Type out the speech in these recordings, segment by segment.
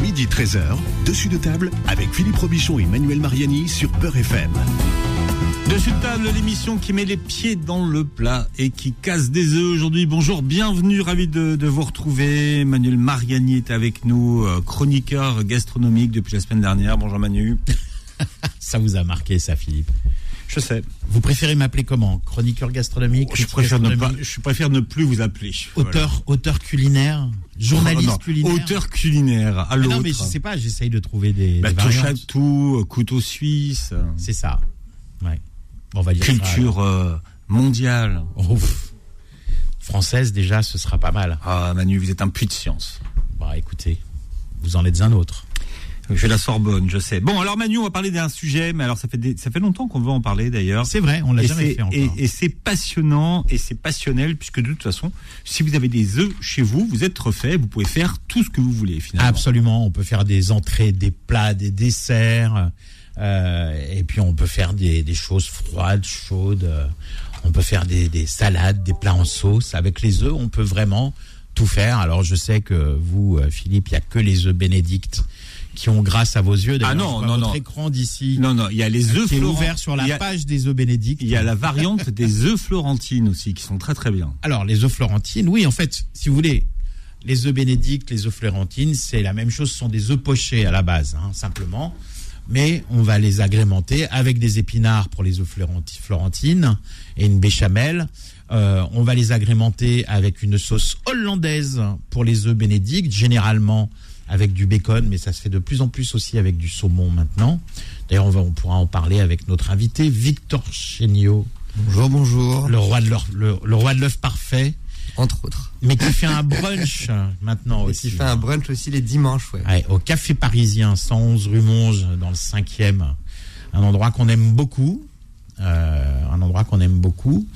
Midi 13h, dessus de table avec Philippe Robichon et Manuel Mariani sur Peur FM. Dessus de table, l'émission qui met les pieds dans le plat et qui casse des œufs aujourd'hui. Bonjour, bienvenue, ravi de, de vous retrouver. Manuel Mariani est avec nous, euh, chroniqueur gastronomique depuis la semaine dernière. Bonjour Manu. Ça vous a marqué ça, Philippe? Je sais. Vous préférez m'appeler comment? Chroniqueur gastronomique Je préfère, ne pas, je préfère ne plus vous appeler. Auteur, auteur culinaire? Journaliste. Oh, non, culinaire? Auteur culinaire, à l'autre. Non, mais je sais pas, j'essaye de trouver des, Bah, des touche à variantes. tout, couteau suisse, C'est ça. Ouais. On va dire ça, culture euh, mondiale. Ouf. Française, déjà, ce sera pas mal. Ah Manu, vous êtes un puits de science. Bah, écoutez, vous en êtes un autre. Je fais la Sorbonne, je sais. Bon, alors Manu, on va parler d'un sujet, mais alors ça fait des- ça fait longtemps qu'on veut en parler d'ailleurs. C'est vrai, on l'a jamais fait encore. et- et c'est passionnant et c'est passionnel puisque de toute façon, si vous avez des œufs chez vous, vous êtes refait, vous pouvez faire tout ce que vous voulez finalement. Absolument, on peut faire des entrées, des plats, des desserts, euh, et puis on peut faire des, des choses froides, chaudes. euh, on peut faire des, des salades, des plats en sauce. Avec les œufs, on peut vraiment tout faire. Alors je sais que vous, euh, Philippe, il y a que les œufs Bénédicte qui ont grâce à vos yeux. Ah non, non, votre non. écran d'ici, Non, non, il y a les œufs Florent- ouvert sur la a- page des œufs Bénédicte. Il y a la variante des œufs florentines aussi qui sont très très bien. Alors, les œufs florentines, oui, en fait, si vous voulez, les œufs bénédictes, les œufs florentines, c'est la même chose, ce sont des œufs pochés à la base, hein, simplement. Mais on va les agrémenter avec des épinards pour les œufs florenti- florentines et une béchamel. Euh, on va les agrémenter avec une sauce hollandaise pour les œufs bénédictes, généralement avec du bacon, mais ça se fait de plus en plus aussi avec du saumon maintenant. D'ailleurs, on, va, on pourra en parler avec notre invité, Victor Chéniaud, Bonjour, bonjour. le roi de l'œuf le- parfait Entre autres. mais qui fait un brunch maintenant Et aussi. qui fait un brunch aussi les dimanches, ouais. Ouais, au Café Parisien, 111 rue Monge, dans le 5e. Un endroit qu'on aime beaucoup. euh, un endroit qu'on aime beaucoup.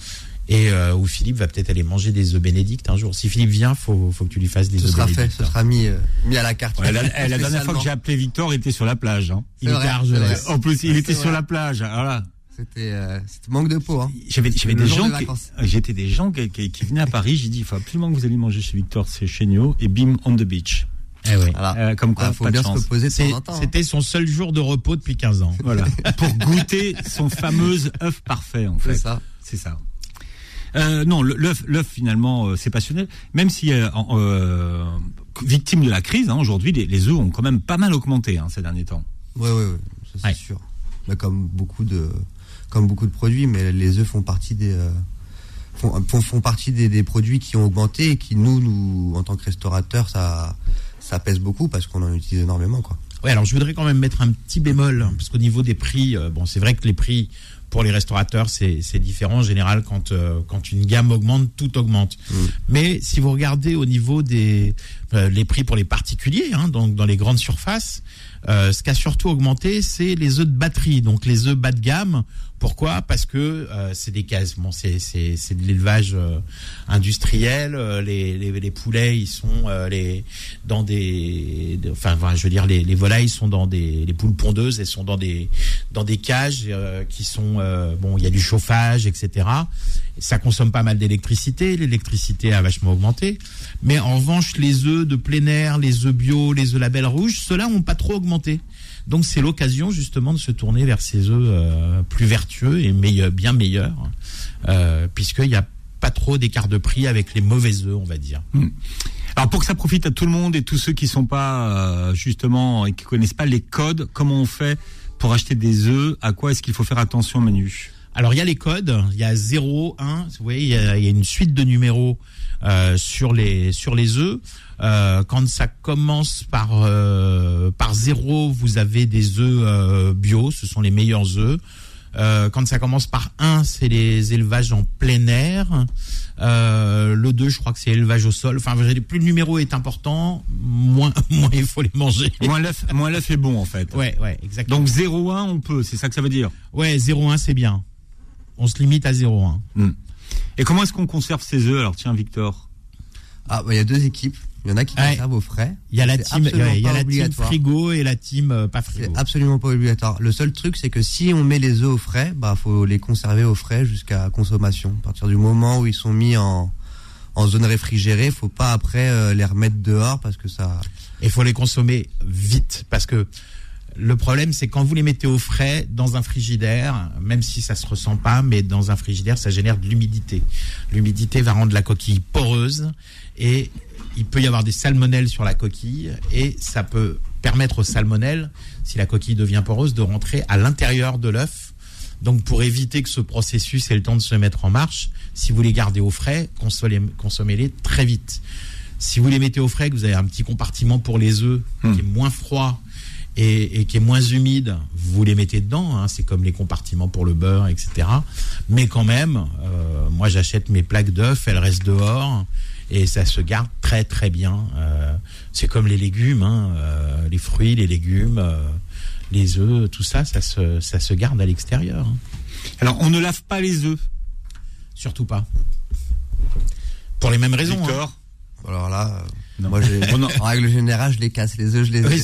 Et euh, où Philippe va peut-être aller manger des œufs bénédictes un jour. Si Philippe vient, faut, faut que tu lui fasses des Ce œufs sera fait, bénédictes. ce sera mis, euh, mis à la carte. Ouais, la, dernière fois que j'ai appelé Victor, il était sur la plage. hein. Il était à Argelès. En plus, il était sur la plage. Voilà. C'était euh, manque de peau, hein. J'avais, des gens vacances. j'étais des gens qui, qui- qui venaient à Paris. J'ai dit, il faut absolument que vous alliez manger chez Victor, c'est chéniaux. Et bim, on the beach. Eh oui. Voilà. Euh, comme quoi, Ah, faut pas de bien se reposer de en temps. hein. C'était son seul jour de repos depuis 15 ans. Voilà. Pour goûter son fameux œuf parfait, en fait. C'est ça. C'est ça. Euh, non, l'œuf, l'œuf finalement, euh, c'est passionnel. Même si euh, victime de la crise, hein, aujourd'hui, les, les œufs ont quand même pas mal augmenté hein, ces derniers temps. Ouais, ouais, ouais. C'est Ouais. sûr. Mais comme beaucoup de, comme beaucoup de produits, mais les œufs font partie des, font, font, font partie des, des produits qui ont augmenté et qui, nous, nous, en tant que restaurateurs, ça, ça pèse beaucoup parce qu'on en utilise énormément, quoi. Ouais, alors je voudrais quand même mettre un petit bémol, parce qu'au niveau des prix, euh, bon, c'est vrai que les prix pour les restaurateurs, c'est différent. En général, quand, euh, quand une gamme augmente, tout augmente. Mais si vous regardez au niveau des euh, les prix pour les particuliers, hein, donc dans les grandes surfaces, euh, ce qui a surtout augmenté, c'est les œufs de batterie, donc les œufs bas de gamme. Pourquoi? Parce que euh, c'est des cases, bon, c'est de l'élevage euh, industriel. euh, les, les les poulets, ils sont euh, les dans des, de- enfin, voilà, je veux dire, les, les volailles sont dans des, les poules pondeuses, elles sont dans des dans des cages euh, qui sont euh, bon, il y a du chauffage, etc. Ça consomme pas mal d'électricité. L'électricité a vachement augmenté. Mais en revanche, les œufs de plein air, les œufs bio, les œufs label rouge, ceux-là ont pas trop augmenté. Donc c'est l'occasion justement de se tourner vers ces œufs euh, plus vertueux et meilleurs, bien meilleurs, euh, puisqu'il n'y a pas trop d'écart de prix avec les mauvais œufs, on va dire. Alors pour que ça profite à tout le monde et tous ceux qui sont pas euh, justement et qui connaissent pas les codes, comment on fait pour acheter des œufs? À quoi est-ce qu'il faut faire attention, Manu? Alors il y a les codes, il y a 0, 1, vous voyez, il y a, il y a une suite de numéros euh, sur les sur les œufs. Euh, quand ça commence par euh, par 0, vous avez des œufs euh, bio, ce sont les meilleurs œufs. Euh, quand ça commence par 1, c'est les élevages en plein air. Euh, le 2, je crois que c'est élevage au sol. Enfin, plus le numéro est important, moins, moins il faut les manger. Moins l'œuf, moins l'œuf est bon en fait. Ouais, ouais, exactement. Donc 0,1 on peut, c'est ça que ça veut dire. ouais, 0,1 c'est bien. On se limite à 0,1. Et comment est-ce qu'on conserve ces œufs Alors tiens, Victor? Ah, bah, il y a deux équipes. Il y en a qui Ouais. conservent au frais. Il y a la team, ouais, y a la team frigo et la team euh, pas frigo. C'est absolument pas obligatoire. Le seul truc, c'est que si on met les œufs au frais, bah faut les conserver au frais jusqu'à consommation. À partir du moment où ils sont mis en, en zone réfrigérée. Faut pas après les remettre dehors parce que ça. Il faut les consommer vite parce que le problème, c'est quand vous les mettez au frais dans un frigidaire, même si ça se ressent pas, mais dans un frigidaire, ça génère de l'humidité. L'humidité va rendre la coquille poreuse et il peut y avoir des salmonelles sur la coquille et ça peut permettre aux salmonelles, si la coquille devient poreuse, de rentrer à l'intérieur de l'œuf. Donc pour éviter que ce processus ait le temps de se mettre en marche, si vous les gardez au frais, consommez-les très vite. Si vous les mettez au frais, que vous avez un petit compartiment pour les œufs qui est moins froid et, qui est moins humide, vous les mettez dedans. Hein, c'est comme les compartiments pour le beurre, etc. Mais quand même, euh, moi j'achète mes plaques d'œufs, elles restent dehors et ça se garde très très bien. Euh, c'est comme les légumes, hein, euh, les fruits, les légumes, les œufs, tout ça, ça se, ça se garde à l'extérieur. Hein. Alors on ne lave pas les œufs Surtout pas. Pour les mêmes raisons. Hein. Alors là. Moi, en règle générale, je les casse les œufs, je les. Oui,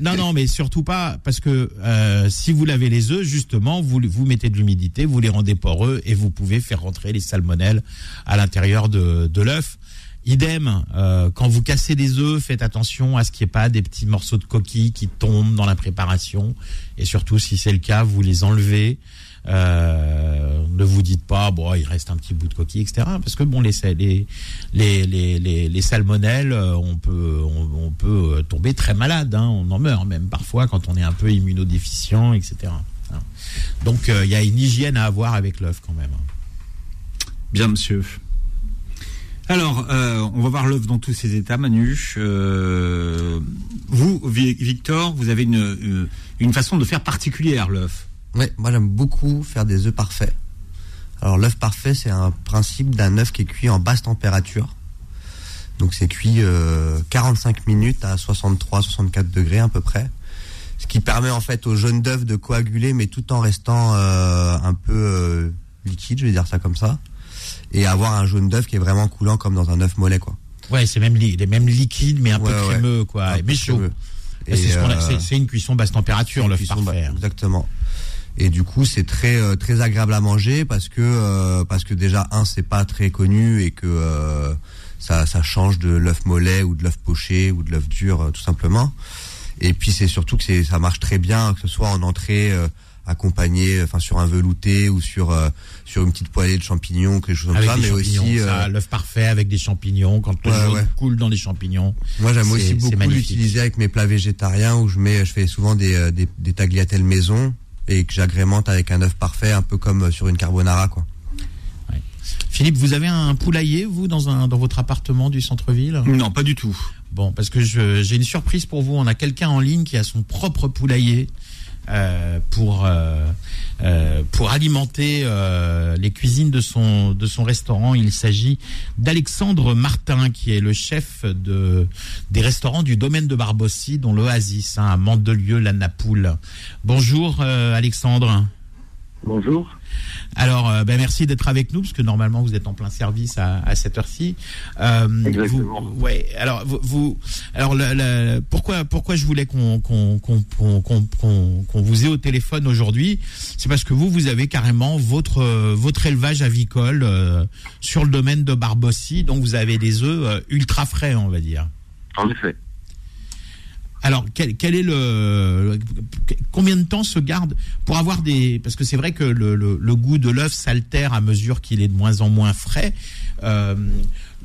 non, non, mais surtout pas parce que euh, si vous lavez les œufs, justement, vous vous mettez de l'humidité, vous les rendez poreux et vous pouvez faire rentrer les salmonelles à l'intérieur de, de l'œuf. Idem, euh, quand vous cassez des œufs, faites attention à ce qu'il n'y ait pas des petits morceaux de coquilles qui tombent dans la préparation. Et surtout, si c'est le cas, vous les enlevez. Euh, ne vous dites pas, bon, il reste un petit bout de coquille, etc. Parce que bon, les les les les, les, salmonelles, euh, on peut euh, tomber très malade. Hein. on en meurt même parfois quand on est un peu immunodéficient, etc. Hein. Donc il y a une hygiène à avoir avec l'œuf quand même. Bien, monsieur. Alors, on va voir l'œuf dans tous ses états, Manu. vous, Victor, vous avez une, une façon de faire particulière l'œuf. Oui, moi j'aime beaucoup faire des œufs parfaits. Alors l'œuf parfait, c'est un principe d'un œuf qui est cuit en basse température. Donc c'est cuit 45 euh, minutes à 63-64 degrés à peu près. Ce qui permet en fait au jaune d'œuf de coaguler, mais tout en restant euh, un peu euh, liquide, je vais dire ça comme ça, et avoir un jaune d'œuf qui est vraiment coulant comme dans un œuf mollet, quoi. Ouais, c'est même, li même liquide, mais un peu crémeux, quoi, mais chaud. C'est une cuisson basse température, l'œuf parfait. Exactement et du coup c'est très euh, très agréable à manger parce que euh, parce que déjà un c'est pas très connu et que euh, ça, ça change de l'œuf mollet ou de l'œuf poché ou de l'œuf dur tout simplement. Et puis c'est surtout que c'est ça marche très bien que ce soit en entrée accompagné enfin sur un velouté ou sur sur une petite poêlée de champignons quelque chose comme ça mais aussi l'œuf parfait avec des champignons quand le ouais, coule dans les champignons. Moi j'aime aussi beaucoup l'utiliser avec mes plats végétariens où je mets je fais souvent des des, des tagliatelles maison et que j'agrémente avec un œuf parfait, un peu comme sur une carbonara, quoi. Philippe, vous avez un poulailler, vous, dans, un, dans votre appartement du centre-ville? Non, pas du tout. Bon, parce que j'ai une surprise pour vous. On a quelqu'un en ligne qui a son propre poulailler. Euh, pour euh, euh, pour alimenter les cuisines de son de son restaurant. Il s'agit d'Alexandre Martin, qui est le chef de des restaurants du domaine de Barbossi, dont l'Oasis hein, à Mandelieu, la Napoule. Bonjour Alexandre. Bonjour. Alors, euh, ben merci d'être avec nous parce que normalement vous êtes en plein service à, à cette heure-ci. Euh, Exactement. ouais. Alors vous, alors pourquoi pourquoi je voulais qu'on qu'on qu'on qu'on vous ait au téléphone aujourd'hui, c'est parce que vous vous avez carrément votre votre élevage avicole euh, sur le domaine de Barbossi, donc vous avez des œufs euh, ultra frais, on va dire. En effet. Alors, quel, quel, est le combien de temps se garde pour avoir des parce que c'est vrai que le, le, le goût de l'œuf s'altère à mesure qu'il est de moins en moins frais.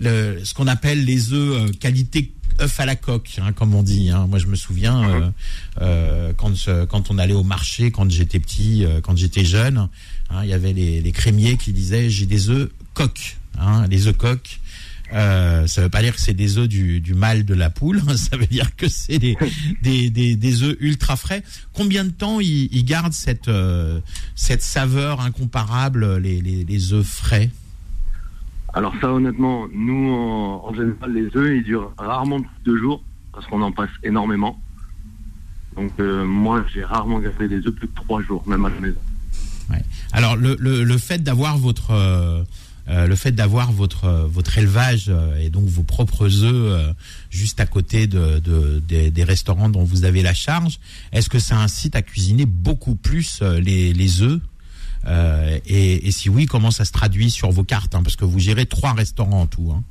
Euh, ce qu'on appelle les œufs euh, qualité œuf à la coque, hein, comme on dit. Hein. Moi, je me souviens euh, euh quand quand on allait au marché, quand j'étais petit, quand j'étais jeune, hein, il y avait les, les crémiers qui disaient j'ai des œufs coques, les œufs coques. Euh, ça veut pas dire que c'est des œufs du, du mâle de la poule, ça veut dire que c'est des, des, des, des, œufs ultra frais. Combien de temps ils, ils gardent cette, euh, cette saveur incomparable, les, les, les œufs frais? Alors ça honnêtement, nous en, général les œufs ils durent rarement plus de deux jours parce qu'on en passe énormément. Donc euh, moi j'ai rarement gardé des œufs plus de trois jours, même à la maison. Ouais. Alors le, le, le fait d'avoir votre euh, euh, le fait d'avoir votre votre élevage euh, et donc vos propres œufs euh, juste à côté de, de des, restaurants dont vous avez la charge, est-ce que ça incite à cuisiner beaucoup plus les, les œufs? Euh, et, si oui, comment ça se traduit sur vos cartes hein, Parce que vous gérez trois restaurants en tout. Hein.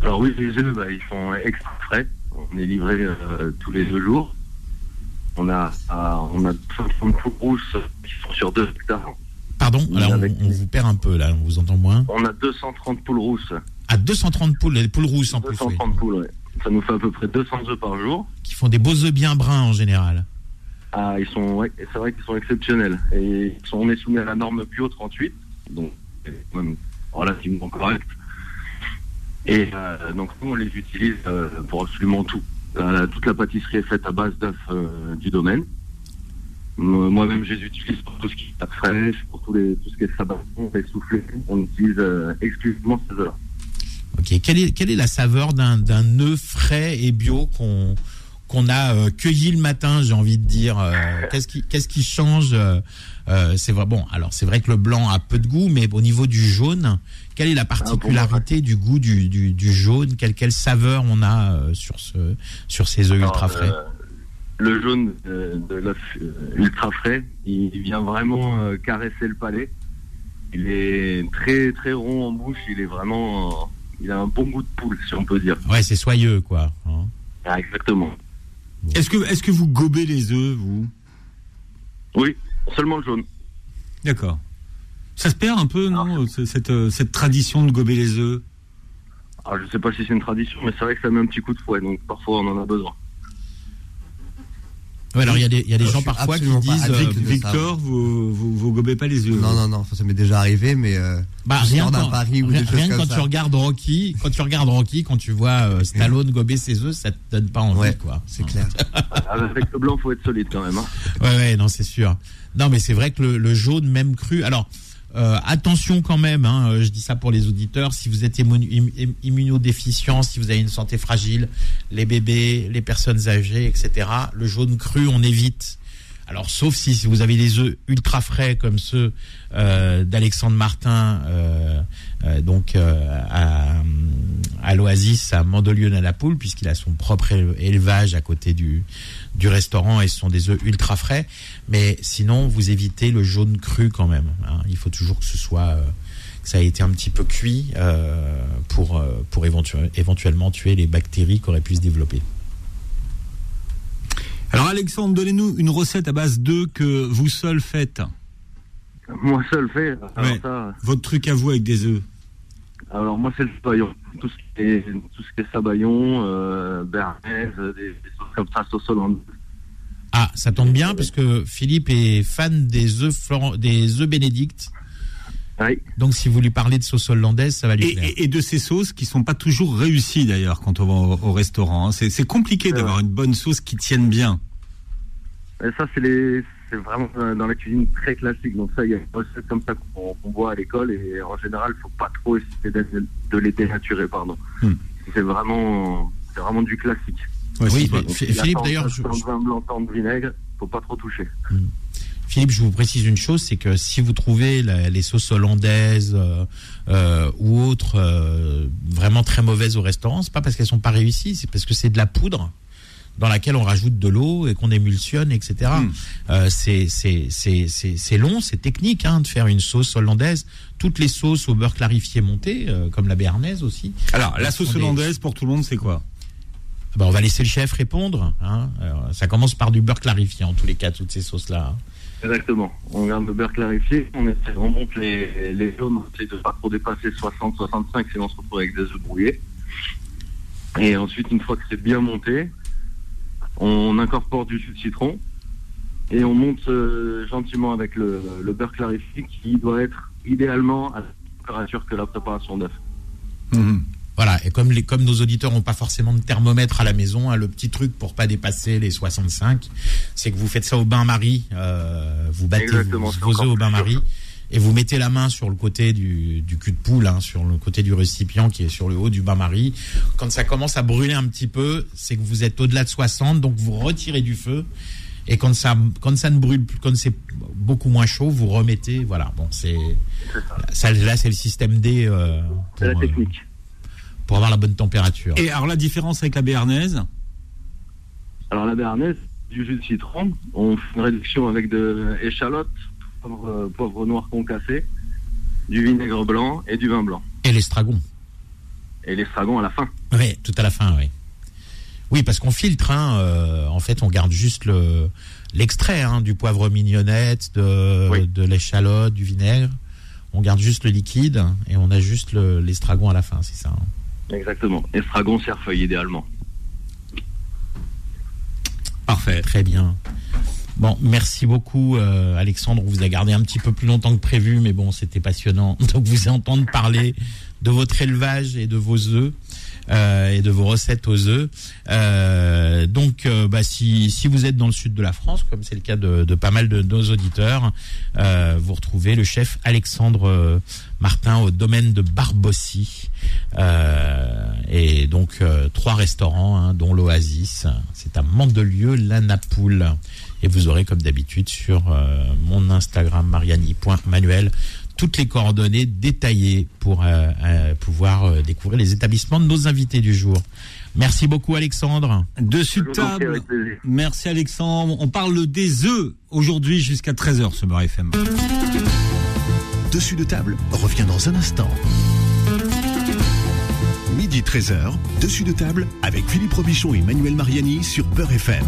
Alors oui, les œufs, bah, ils sont extra frais. On est livré euh, tous les deux jours. On a, ah, on a 230 poules rousses qui sont sur deux hectares. Pardon, alors on, avec- on vous perd un peu là, on vous entend moins. On a 230 poules rousses. À 230 poules, les poules rousses en plus, oui, 230 poules, ouais. Ça nous fait à peu près 200 œufs par jour. qui font des beaux œufs bien bruns en général. Ah, ils sont, ouais, c'est vrai qu'ils sont exceptionnels. Et ils sont, on est soumis à la norme Bio 38, donc c'est quand même relativement correct. Et euh, donc nous, on les utilise euh, pour absolument tout. Euh, toute la pâtisserie est faite à base d'œufs euh, du domaine. Moi- Moi-même, je les utilise pour tout ce qui est fraîche, pour les, tout ce qui est sabaton, les soufflés. On utilise euh, exclusivement ces œufs-là. Ok, quelle est, quelle est la saveur d'un œuf frais et bio qu'on qu'on a euh, cueilli le matin, j'ai envie de dire euh, Qu'est-ce qui, qu'est-ce qui change euh, C'est vrai, bon, alors c'est vrai que le blanc a peu de goût, mais au niveau du jaune, quelle est la particularité du goût du, du, du jaune? Quelle, quelle saveur on a sur, ce, sur ces œufs ultra frais? Le jaune euh, de l'œuf euh, ultra frais, il vient vraiment euh, caresser le palais. Il est très très rond en bouche. Il est vraiment, il a un bon goût de poule, si on peut dire. Ouais, c'est soyeux, quoi. hein. Ah, exactement. Est-ce que, est-ce que vous gobez les œufs, vous? Oui, seulement le jaune. D'accord. Ça se perd un peu, non, c- cette, cette tradition de gober les œufs? Alors, je sais pas si c'est une tradition, mais c'est vrai que ça met un petit coup de fouet, donc parfois on en a besoin. Ouais, alors il y a des, il y a des gens parfois qui disent. euh. Victor, vous, vous, vous gobez pas les œufs Non, non, non, ça m'est déjà arrivé, mais euh, Bah, rien quand, pari ou rien- des rien quand ça. tu regardes Rocky, quand tu regardes Rocky, quand tu vois euh, Stallone gober ses œufs, ça te donne pas envie, Ouais, quoi. c'est clair. Avec le blanc, faut être solide quand même. hein. Ouais, ouais, non, c'est sûr. Non, mais c'est vrai que le, le jaune, même cru. Alors, euh, attention quand même. Hein, euh, je dis ça pour les auditeurs. Si vous êtes immu- im- im- immunodéficient, si vous avez une santé fragile, les bébés, les personnes âgées, etc. Le jaune cru, on évite. Alors, sauf si vous avez des œufs ultra frais comme ceux euh, d'Alexandre Martin, euh, euh, donc euh, à, à l'Oasis à Mandelieu à la Poule, puisqu'il a son propre éle- élevage à côté du, du restaurant et ce sont des œufs ultra frais. Mais sinon, vous évitez le jaune cru quand même. hein. Il faut toujours que ce soit euh, que ça ait été un petit peu cuit euh, pour euh, pour éventu- éventuellement tuer les bactéries qui auraient pu se développer. Alors Alexandre, donnez-nous une recette à base d'œufs que vous seul faites. Moi seul Ouais. ça, Votre truc à vous avec des œufs. Alors moi c'est le sabayon. Tout ce qui est, tout ce qui est sabayon, euh, béarnaise, des, des sauces comme ça, sauce hollandaise. Ah, ça tombe bien parce que Philippe est fan des œufs Florent- des œufs Bénédicte. Oui. Donc si vous lui parlez de sauce hollandaise, ça va lui Et, plaire. et- et de ces sauces qui sont pas toujours réussies d'ailleurs quand on va au, au restaurant. hein. C'est compliqué d'avoir une bonne sauce qui tienne bien. Et ça, c'est les, c'est vraiment euh, dans la cuisine très classique. Donc ça, il y a des recettes comme ça qu'on qu'on boit à l'école et en général, faut pas trop essayer de, de les dénaturer, pardon. Hmm. C'est vraiment, c'est vraiment du classique. Ouais, Oui, mais- Donc, il Philippe, d'ailleurs, je- vin blanc, tant de vinaigre, faut pas trop toucher. Philippe, je vous précise une chose, c'est que si vous trouvez la- les sauces hollandaises euh, euh, ou autres euh, vraiment très mauvaises au restaurant, c'est pas parce qu'elles sont pas réussies, c'est parce que c'est de la poudre dans laquelle on rajoute de l'eau et qu'on émulsionne, etc. Mm. Euh, c'est c'est c'est c'est c'est long, c'est technique hein, de faire une sauce hollandaise. Toutes les sauces au beurre clarifié monté, euh, comme la béarnaise aussi. Alors la sauce des- hollandaise pour tout le monde, c'est quoi? Ben, on va laisser le chef répondre. Hein. Alors, ça commence par du beurre clarifié en tous les cas, toutes ces sauces là. Exactement. On garde le beurre clarifié, on essaie, on monte les, les jaunes, on essaie de pas trop dépasser 60-65, sinon on se retrouve avec des œufs brouillés. Et ensuite, une fois que c'est bien monté, on incorpore du jus de citron et on monte euh, gentiment avec le, le beurre clarifié qui doit être idéalement à la température que la préparation d'œuf. Mhm. Voilà, et comme, les, comme nos auditeurs n'ont pas forcément de thermomètre à la maison, hein, le petit truc pour pas dépasser les 65, c'est que vous faites ça au bain-marie, euh, vous battez Exactement, vos, œufs au bain-marie, sûr. Et vous mettez la main sur le côté du, du cul de poule, hein, sur le côté du récipient qui est sur le haut du bain-marie. Quand ça commence à brûler un petit peu, c'est que vous êtes au-delà de 60, donc vous retirez du feu. Et quand ça, quand ça ne brûle plus, quand c'est beaucoup moins chaud, vous remettez. Voilà, bon, c'est ça. Là, c'est le système D euh, C'est la pour, euh, technique. pour avoir la bonne température. Et alors la différence avec la béarnaise? Alors la béarnaise, du jus de citron, on fait une réduction avec de échalotes, poivre, poivre noir concassé, du vinaigre blanc et du vin blanc. Et l'estragon. Et l'estragon à la fin. Oui, tout à la fin, oui. Oui, parce qu'on filtre, hein, euh, en fait, on garde juste le l'extrait hein, du poivre mignonnette, de, Oui. de l'échalote, du vinaigre. On garde juste le liquide et on a juste le- l'estragon à la fin, c'est ça. hein. Exactement. Estragon cerfeuil idéalement. Parfait. Très bien. Bon, merci beaucoup, euh, Alexandre. On vous a gardé un petit peu plus longtemps que prévu, mais bon, c'était passionnant de vous entendre parler de votre élevage et de vos œufs. euh, et de vos recettes aux œufs. Euh, donc, euh, bah, si, si vous êtes dans le sud de la France, comme c'est le cas de, de pas mal de nos auditeurs, euh, vous retrouvez le chef Alexandre euh, Martin au domaine de Barbossy. Euh, et donc, euh, trois restaurants, hein, dont l'Oasis. C'est à Mandelieu, la Napoule. Et vous aurez, comme d'habitude, sur euh, mon Instagram, mariani.manuel, toutes les coordonnées détaillées pour euh, euh, pouvoir euh, découvrir les établissements de nos invités du jour. Merci beaucoup, Alexandre. Dessus de table. Merci Alexandre. On parle des œufs aujourd'hui jusqu'à 13h sur Beurre FM. Dessus de table revient dans un instant. Midi 13h, dessus de table avec Philippe Robichon et Manuel Mariani sur Beurre FM.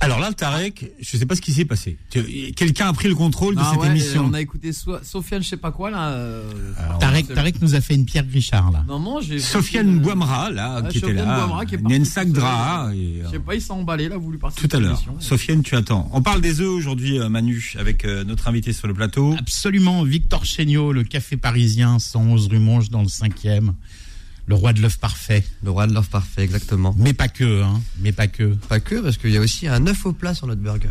Alors là, le Tarek, je sais pas ce qui s'est passé. Quelqu'un a pris le contrôle de Ah cette ouais, émission. On a écouté So- Sofiane, je sais pas quoi là. euh, Tarek, c'est- Tarek nous a fait une Pierre Richard, là. Non, non, j'ai. Sofiane euh, Boimera, là, ouais, qui était Sofiane là. Boimera qui est parti Nensak tout seul. Dra. et, Je euh, sais pas, il s'est emballé là, voulu participer Tout à l'heure. Sofiane, tu attends. On parle des œufs aujourd'hui, euh, Manu, avec euh, notre invité sur le plateau. Absolument, Victor Chéniaud, le café parisien, 111 rue Monge dans le 5e. Le roi de l'œuf parfait. Le roi de l'œuf parfait, exactement. Mais pas que, hein. Mais pas que. Pas que, parce qu'il y a aussi un œuf au plat sur notre burger.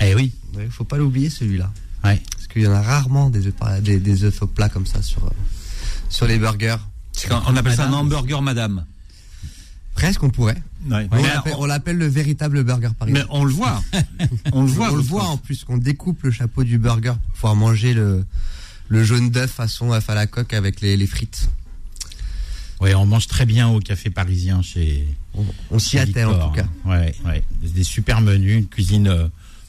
Eh oui. Il faut pas l'oublier celui-là. Ouais. Parce qu'il y en a rarement des œufs, par- des, des œufs au plat comme ça sur, euh, sur les burgers. Quand- On appelle ça un hamburger, madame. Presque, on pourrait. Ouais. On Mais, l'appelle- le véritable burger mais parisien. on le voit. on le voit. on le voit en plus, qu'on découpe le chapeau du burger pour pouvoir manger le, le jaune d'œuf façon œuf à la coque avec les, les frites. Ouais, on mange très bien au café parisien chez. On, on s'y attelle en tout cas. hein. Ouais, ouais. Des super menus, une cuisine euh,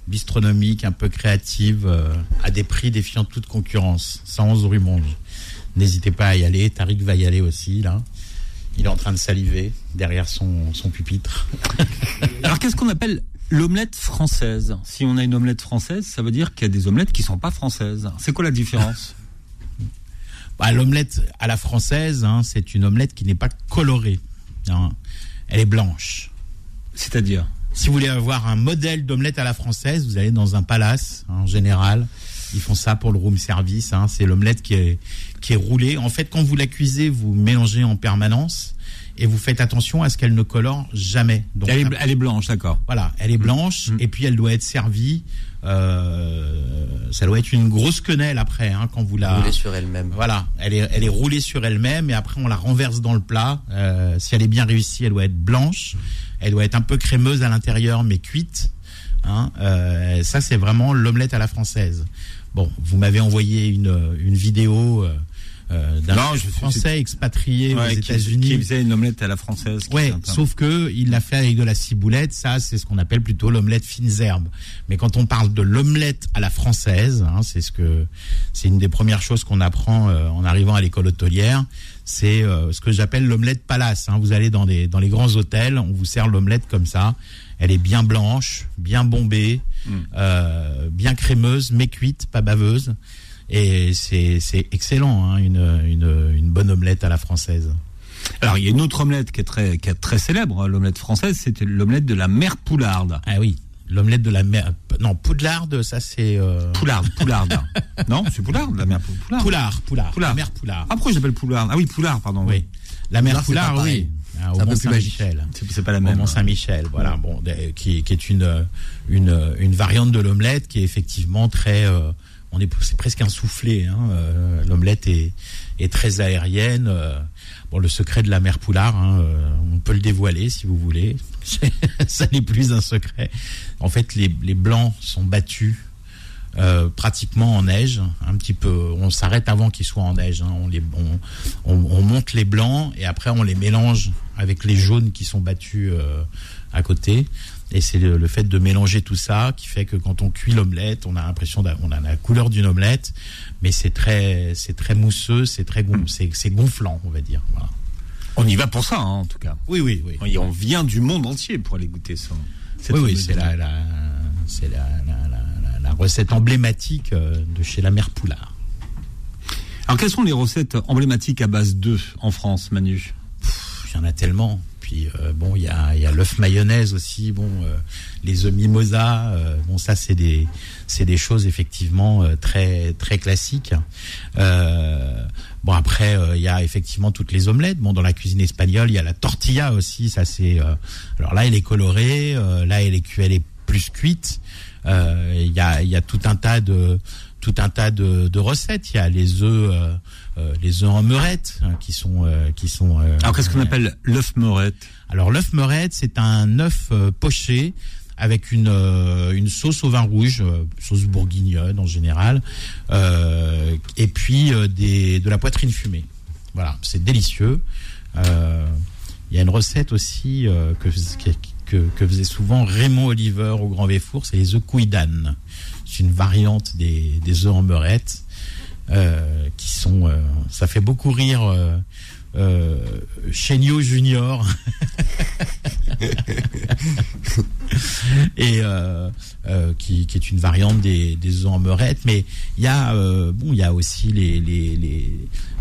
bistronomique, un peu créative, euh, à des prix défiant toute concurrence. 111 rue Monge. N'hésitez pas à y aller. Tariq va y aller aussi, là. Il est en train de saliver derrière son, son pupitre. Alors, qu'est-ce qu'on appelle l'omelette française? Si on a une omelette française, ça veut dire qu'il y a des omelettes qui sont pas françaises. C'est quoi la différence? Bah, l'omelette à la française, hein, c'est une omelette qui n'est pas colorée. hein. Elle est blanche. C'est-à-dire? Si vous voulez avoir un modèle d'omelette à la française, vous allez dans un palace, hein, en général. Ils font ça pour le room service. hein. C'est l'omelette qui est, qui est roulée. En fait, quand vous la cuisez, vous mélangez en permanence et vous faites attention à ce qu'elle ne colore jamais. Donc, elle est, elle est blanche, d'accord. voilà, elle est blanche Mm. et puis elle doit être servie. Euh, ça doit être une grosse quenelle après hein, quand vous la. Rouler sur elle-même. Voilà, elle est, elle est roulée sur elle-même et après on la renverse dans le plat. Euh, si elle est bien réussie, elle doit être blanche. Elle doit être un peu crémeuse à l'intérieur mais cuite. Hein, euh, ça c'est vraiment l'omelette à la française. Bon, vous m'avez envoyé une, une vidéo euh, d'un suis- français expatrié Ouais, aux qui- Qui États-Unis. faisait une omelette à la française. Ouais, sauf que il l'a fait avec de la ciboulette. Ça, c'est ce qu'on appelle plutôt l'omelette fines herbes. Mais quand on parle de l'omelette à la française, hein, c'est ce que c'est une des premières choses qu'on apprend euh, en arrivant à l'école hôtelière. C'est euh, ce que j'appelle l'omelette palace. hein. Vous allez dans les dans les grands hôtels, on vous sert l'omelette comme ça. Elle est bien blanche, bien bombée, Mm. euh, bien crémeuse, mais cuite, pas baveuse. Et c'est excellent, hein, une, une une bonne omelette à la française. Alors, il y a une autre omelette qui est très, qui est très célèbre, hein, l'omelette française, c'était l'omelette de la mère Poularde. Ah oui, l'omelette de la mer. Non, Poudlarde, ça c'est. Euh... Poularde, Poularde. non, c'est Poularde, la mère Poularde. Poulard, Poulard, Poulard. La mer Poulard. Ah, pourquoi j'appelle Poularde? Ah oui, Poulard, pardon. oui. La mer Poulard, Poulard, oui. Ah, au C'est un peu Mont plus magique. Saint-Michel. C'est pas la Au même. Mont Saint-Michel, voilà, bon, de- qui, qui est une, une, une variante de l'omelette qui est effectivement très. euh, on est, c'est presque un soufflé. Hein, euh, l'omelette est, est très aérienne. euh, bon, le secret de la mer Poulard, hein, euh, on peut le dévoiler si vous voulez. Ça n'est plus un secret. En fait, les, les blancs sont battus euh, pratiquement en neige, un petit peu. On s'arrête avant qu'ils soient en neige. hein. On, les, on, on- on monte les blancs et après on les mélange avec les jaunes qui sont battus euh, à côté. Et c'est le, le fait de mélanger tout ça qui fait que quand on cuit l'omelette, on a l'impression qu'on a la couleur d'une omelette, mais c'est très, c'est très mousseux, c'est très c'est, c'est gonflant, on va dire. Voilà. On y va pour ça, hein, en tout cas. Oui, oui, oui. Et on vient du monde entier pour aller goûter ça. Oui, oui, c'est la, la, c'est la, la, la- la- la recette emblématique euh, de chez la mère Poulard. Alors, quelles sont les recettes emblématiques à base d'œufs en France, Manu? Il y en a tellement. Euh, bon, il y a, y a l'œuf mayonnaise aussi. Bon, euh, les œufs mimosa. euh, bon, ça c'est des, c'est des choses effectivement très, très classiques. Bon après, il y a effectivement toutes les omelettes. Bon, dans la cuisine espagnole, il y a la tortilla aussi. Ça c'est. euh, alors là, elle est colorée. euh, là, elle est, elle est plus cuite. Il y a, il y a tout un tas de, tout un tas de, de recettes. Il y a les œufs, euh, euh, les œufs en meurette hein, qui sont, euh, qui sont. euh, Alors, qu'est-ce qu'on appelle l'œuf meurette? Alors l'œuf meurette, c'est un œuf poché avec une, une sauce au vin rouge, sauce bourguignonne en général, et puis des, de la poitrine fumée. Voilà, c'est délicieux. Il y a une recette aussi que, que faisait souvent Raymond Oliver au Grand Véfour, c'est les œufs couilles d'âne. C'est une variante des, des œufs en meurette euh, qui sont, euh, ça fait beaucoup rire. Euh, Chéniaud Junior et qui, est une variante des, des en meurette mais il y a bon il y a aussi les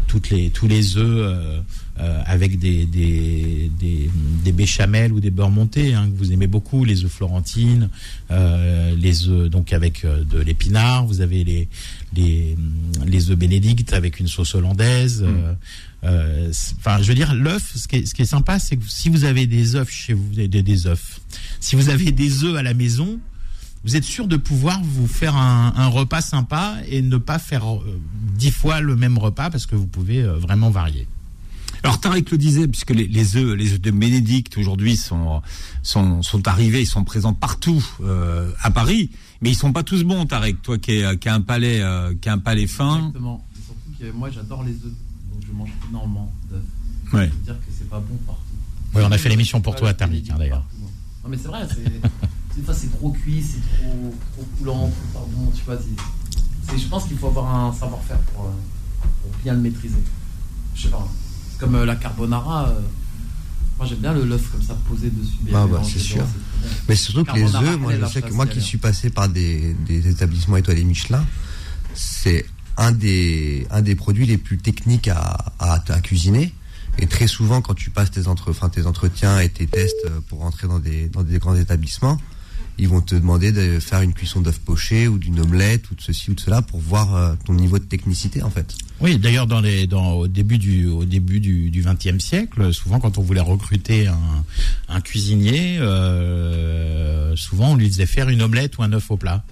toutes les tous les œufs euh, euh, avec des des, des des béchamels ou des beurres montés hein, que vous aimez beaucoup les œufs florentines euh, les œufs donc avec euh, de l'épinard vous avez les les les œufs bénédictes avec une sauce hollandaise euh, euh, c'est- Enfin, je veux dire, l'œuf, ce qui est, ce qui est sympa, c'est que si vous avez des œufs chez vous, des- des œufs, si vous avez des œufs à la maison, vous êtes sûr de pouvoir vous faire un, un repas sympa et ne pas faire euh, dix fois le même repas parce que vous pouvez euh, vraiment varier? Alors Tarek le disait, puisque les, les œufs, les œufs de Bénédicte aujourd'hui sont, sont sont arrivés, ils sont présents partout euh, à Paris, mais ils sont pas tous bons. Tarek, toi qui, est, qui a un palais, euh, qui a un palais fin. Exactement. Et surtout que moi j'adore les œufs. Donc je mange énormément d'œufs. Ouais. Dire que c'est pas bon partout. Oui, on a fait l'émission pour toi pas hein, d'ailleurs. Non mais c'est vrai, c'est des fois c'est trop cuit, c'est trop, trop coulant, trop bon, tu vois. c'est- Je pense qu'il faut avoir un savoir-faire pour, euh, pour bien le maîtriser. Je sais pas. Comme euh, la carbonara. euh, moi j'aime bien le l'œuf comme ça posé dessus. Ah, bah, c'est sûr. Mais surtout que les œufs, moi je sais que moi qui suis passé par des, des établissements étoilés Michelin, c'est un des, un des produits les plus techniques à, à, à cuisiner. Et très souvent, quand tu passes tes, entre, tes entretiens et tes tests pour rentrer dans des, dans des grands établissements, ils vont te demander de faire une cuisson d'œuf poché ou d'une omelette ou de ceci ou de cela pour voir euh, ton niveau de technicité en fait. Oui, d'ailleurs, au début du, XXe siècle, souvent quand on voulait recruter un, un cuisinier, euh, souvent on lui faisait faire une omelette ou un œuf au plat.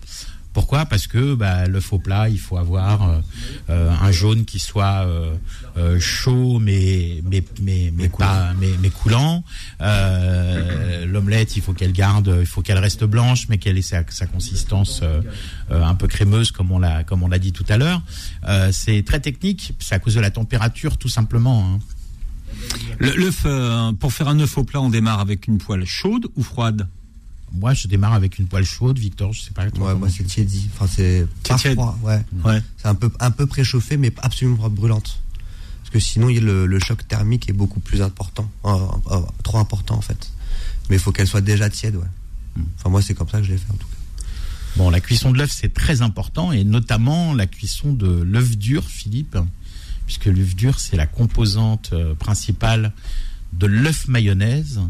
Pourquoi? Parce que bah, l'œuf au plat, il faut avoir euh, euh, un jaune qui soit euh, chaud mais mais mais mais pas mais, mais coulant. L'omelette, il faut qu'elle garde, il faut qu'elle reste blanche, mais qu'elle ait sa, sa consistance un peu crémeuse, comme on l'a comme on l'a dit tout à l'heure. C'est très technique, c'est à cause de la température, tout simplement. hein. Le- L'œuf, euh, pour faire un œuf au plat, on démarre avec une poêle chaude ou froide? Moi, je démarre avec une poêle chaude, Victor. Je sais pas. toi, Ouais, comment moi tu- c'est tiédi. Enfin, c'est pas froid, ouais. Ouais. C'est un peu, un peu préchauffé, mais absolument pas brûlante. Parce que sinon, il y a le, le choc thermique est beaucoup plus important. Euh, euh, trop important, en fait. Mais il faut qu'elle soit déjà tiède, ouais. Enfin, moi, c'est comme ça que je l'ai fait, en tout cas. Bon, la cuisson de l'œuf, c'est très important, et notamment la cuisson de l'œuf dur, Philippe, puisque l'œuf dur, c'est la composante euh, principale de l'œuf mayonnaise.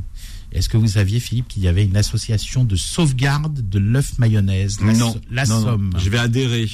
Est-ce que vous saviez, Philippe, qu'il y avait une association de sauvegarde de l'œuf mayonnaise? La, non, So- la non, non. Somme. Je vais adhérer.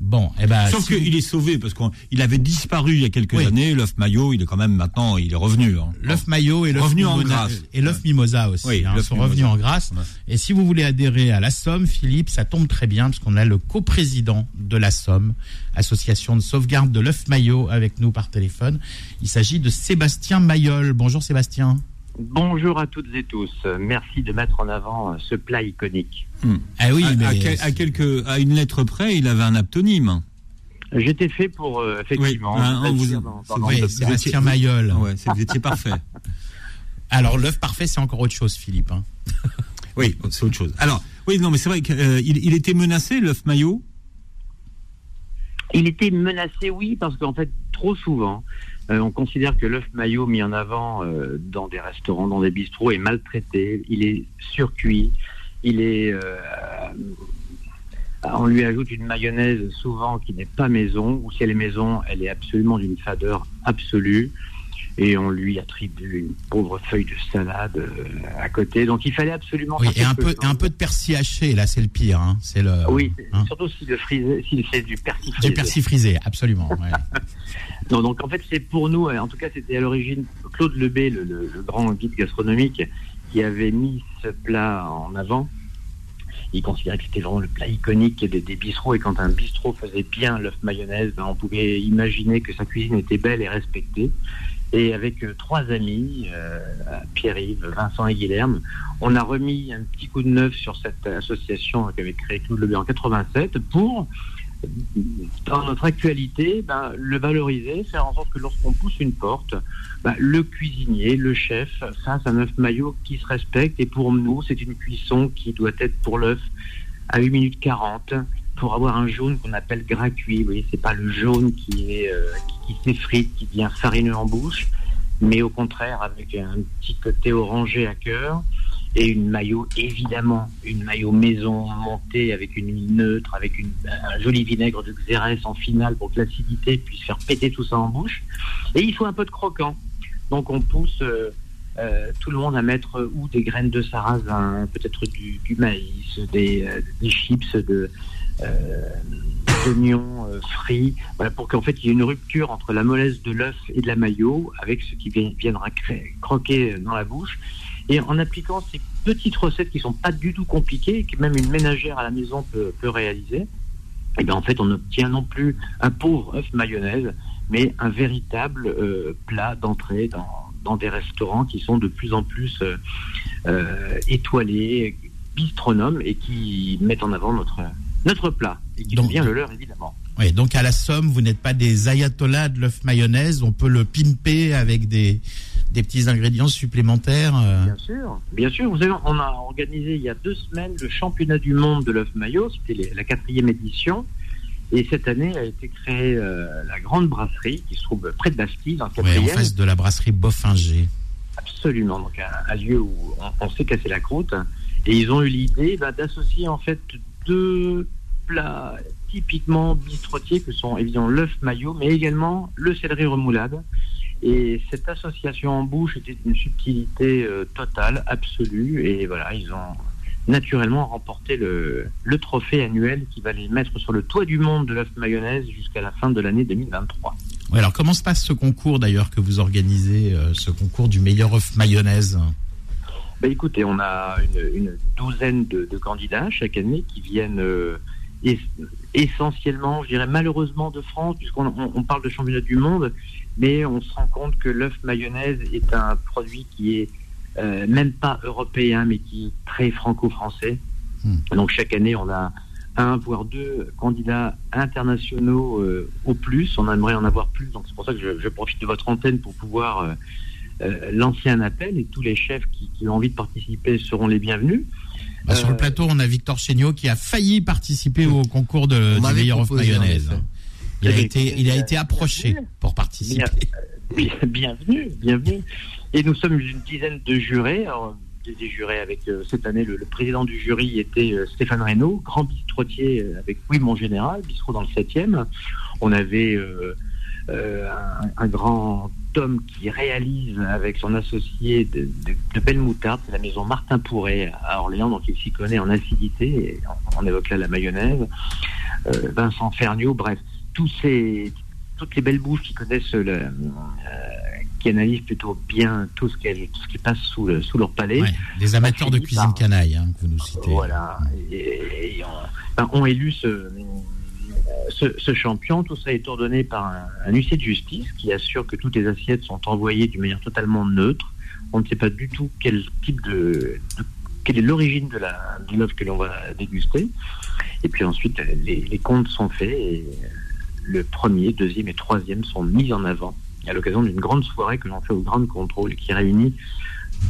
Bon, eh ben, Sauf si vous- qu'il est sauvé parce qu'il avait disparu il y a quelques Oui. années. L'œuf maillot, il est quand même maintenant, il est revenu. hein. L'œuf maillot et l'œuf Revenu en mimona- grâce. et l'œuf mimosa aussi Oui, hein, sont mimosa. revenus en grâce. Ouais. Et si vous voulez adhérer à la Somme, Philippe, ça tombe très bien parce qu'on a le coprésident de la Somme, association de sauvegarde de l'œuf maillot, avec nous par téléphone. Il s'agit de Sébastien Mayol. Bonjour Sébastien. Bonjour à toutes et tous. Merci de mettre en avant ce plat iconique. Ah oui, à, mais à quel- à quelques, à une lettre près, il avait un aptonyme. J'étais fait pour, euh, effectivement, Oui, hein, vous c'est-. Ouais, vous étiez parfait. Alors l'œuf parfait, c'est encore autre chose, Philippe. hein. Oui, c'est autre chose. Alors, oui, non, mais c'est vrai qu'il il était menacé, l'œuf maillot? Il était menacé, oui, parce qu'en fait, trop souvent, euh, on considère que l'œuf maillot mis en avant euh, dans des restaurants, dans des bistrots est maltraité, il est surcuit, il est... euh, on lui ajoute une mayonnaise souvent qui n'est pas maison, ou si elle est maison, elle est absolument d'une fadeur absolue. Et on lui attribue une pauvre feuille de salade euh, à côté. Donc il fallait absolument. Oui, et un peu, un peu de persil haché, là, c'est le pire. Hein. C'est le. Oui, hein. surtout si s'il fait du persil Du frisé. persil frisé, absolument. ouais. Non, donc en fait, c'est pour nous, euh, en tout cas, c'était à l'origine Claude Lebé, le, le- le grand guide gastronomique, qui avait mis ce plat en avant. Il considérait que c'était vraiment le plat iconique des, des bistrots. Et quand un bistrot faisait bien l'œuf mayonnaise, ben, on pouvait imaginer que sa cuisine était belle et respectée. Et avec euh, trois amis, euh, Pierre-Yves, Vincent et Guilherme, on a remis un petit coup de neuf sur cette association qu'avait créée Claude Lebé en 87 pour dans notre actualité, ben, le valoriser, faire en sorte que lorsqu'on pousse une porte, ben, le cuisinier, le chef, fasse un œuf maillot qui se respecte. Et pour nous, c'est une cuisson qui doit être pour l'œuf à 8 minutes 40 pour avoir un jaune qu'on appelle gras cuit. Vous voyez, c'est pas le jaune euh, qui, s'effrite, qui devient farineux en bouche, mais au contraire avec un petit côté orangé à cœur et une maillot évidemment une maillot maison montée avec une huile neutre avec un joli vinaigre de xérès en finale pour que l'acidité puisse faire péter tout ça en bouche et il faut un peu de croquant donc on pousse euh, euh, tout le monde à mettre ou des graines de sarrasin peut-être du, maïs des, chips de d'oignons euh, frits voilà, pour qu'en fait il y ait une rupture entre la mollesse de l'œuf et de la maillot avec ce qui viendra croquer dans la bouche. Et en appliquant ces petites recettes qui sont pas du tout compliquées, que même une ménagère à la maison peut, réaliser, et bien en fait on n'obtient non plus un pauvre œuf mayonnaise, mais un véritable euh, plat d'entrée dans, dans des restaurants qui sont de plus en plus euh, euh, étoilés, bistronomes et qui mettent en avant notre notre plat et qui Donc- devient le leur évidemment. Oui, donc à la somme, vous n'êtes pas des ayatollahs de l'œuf mayonnaise. On peut le pimper avec des, des petits ingrédients supplémentaires. euh. Bien sûr, bien sûr. Vous savez, on a organisé il y a deux semaines le championnat du monde de l'œuf maillot. C'était la quatrième édition. Et cette année a été créée euh, la grande brasserie qui se trouve près de Bastille, dans le Ouais, en face de la brasserie Boffinger. Absolument. Donc un, un lieu où on, on s'est cassé la croûte. Et ils ont eu l'idée bah, d'associer en fait deux plats typiquement bistrotiers que sont évidemment l'œuf maillot, mais également le céleri remoulade. Et cette association en bouche était une subtilité euh, totale, absolue. Et voilà, ils ont naturellement remporté le, le trophée annuel qui va les mettre sur le toit du monde de l'œuf mayonnaise jusqu'à la fin de l'année 2023. Ouais, alors comment se passe ce concours d'ailleurs que vous organisez, euh, ce concours du meilleur œuf mayonnaise? Ben écoutez, on a une, une douzaine de, de candidats chaque année qui viennent euh, es- essentiellement, je dirais malheureusement de France, puisqu'on on, on parle de championnat du monde, mais on se rend compte que l'œuf mayonnaise est un produit qui est euh, même pas européen, mais qui est très franco-français. Hmm. Donc chaque année, on a un voire deux candidats internationaux euh, au plus. On aimerait en avoir plus, donc c'est pour ça que je, je profite de votre antenne pour pouvoir euh, euh, lancer un appel et tous les chefs qui, qui ont envie de participer seront les bienvenus. Bah, Sur Euh, le plateau, on a Victor Chéniaud qui a failli participer au concours de, On du meilleur en mayonnaise. Il a, été, bien, il a bien, été approché pour participer. Bien- bienvenue, bienvenue. Et nous sommes une dizaine de jurés. Alors, des jurés avec euh, cette année, le, le président du jury était euh, Stéphane Reynaud, grand bistrotier euh, avec Oui Mon Général, bistrot dans le 7e. On avait euh, euh, un, un grand Tom qui réalise avec son associé de, de- de belles moutardes, c'est la maison Martin Pourret à Orléans, donc il s'y connaît en acidité, on, on évoque là la mayonnaise. Euh, Vincent Ferniaud, bref, tous ces, toutes les belles bouches qui connaissent le, euh, qui analysent plutôt bien tout ce, qu'elles- tout ce qui passe sous, le- sous leur palais. Ouais, des amateurs de cuisine par- canaille hein, que vous nous citez. Voilà. Et, et on, enfin, ont élu ce, ce, ce champion. Tout ça est ordonné par un, huissier de justice qui assure que toutes les assiettes sont envoyées d'une manière totalement neutre. On ne sait pas du tout quel type de, quelle est l'origine de la que l'on va déguster. Et puis ensuite, les, comptes sont faits et le premier, deuxième et troisième sont mis en avant à l'occasion d'une grande soirée que l'on fait au Grand Contrôle qui réunit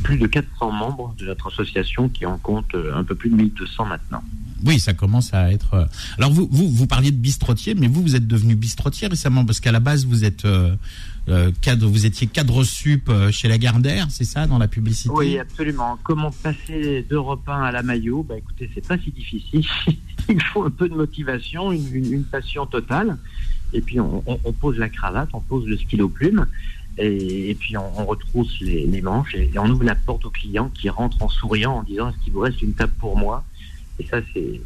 plus de 400 membres de notre association qui en compte un peu plus de 1200 maintenant. Oui, ça commence à être. euh, Alors vous, parliez de bistrotier, mais vous, vous êtes devenu bistrotier récemment parce qu'à la base vous êtes euh, euh, cadre, vous étiez cadre sup chez Lagardère, c'est ça, dans la publicité? Oui, absolument. Comment passer d'Europe 1 à la maillot? Bah écoutez, c'est pas si difficile. Il faut un peu de motivation, une, passion totale. Et puis on, pose la cravate, on pose le stylo plume, et, puis on, retrousse les, les manches et, et on ouvre la porte au client qui rentre en souriant en disant Est-ce qu'il vous reste une table pour moi? Et ça, c'est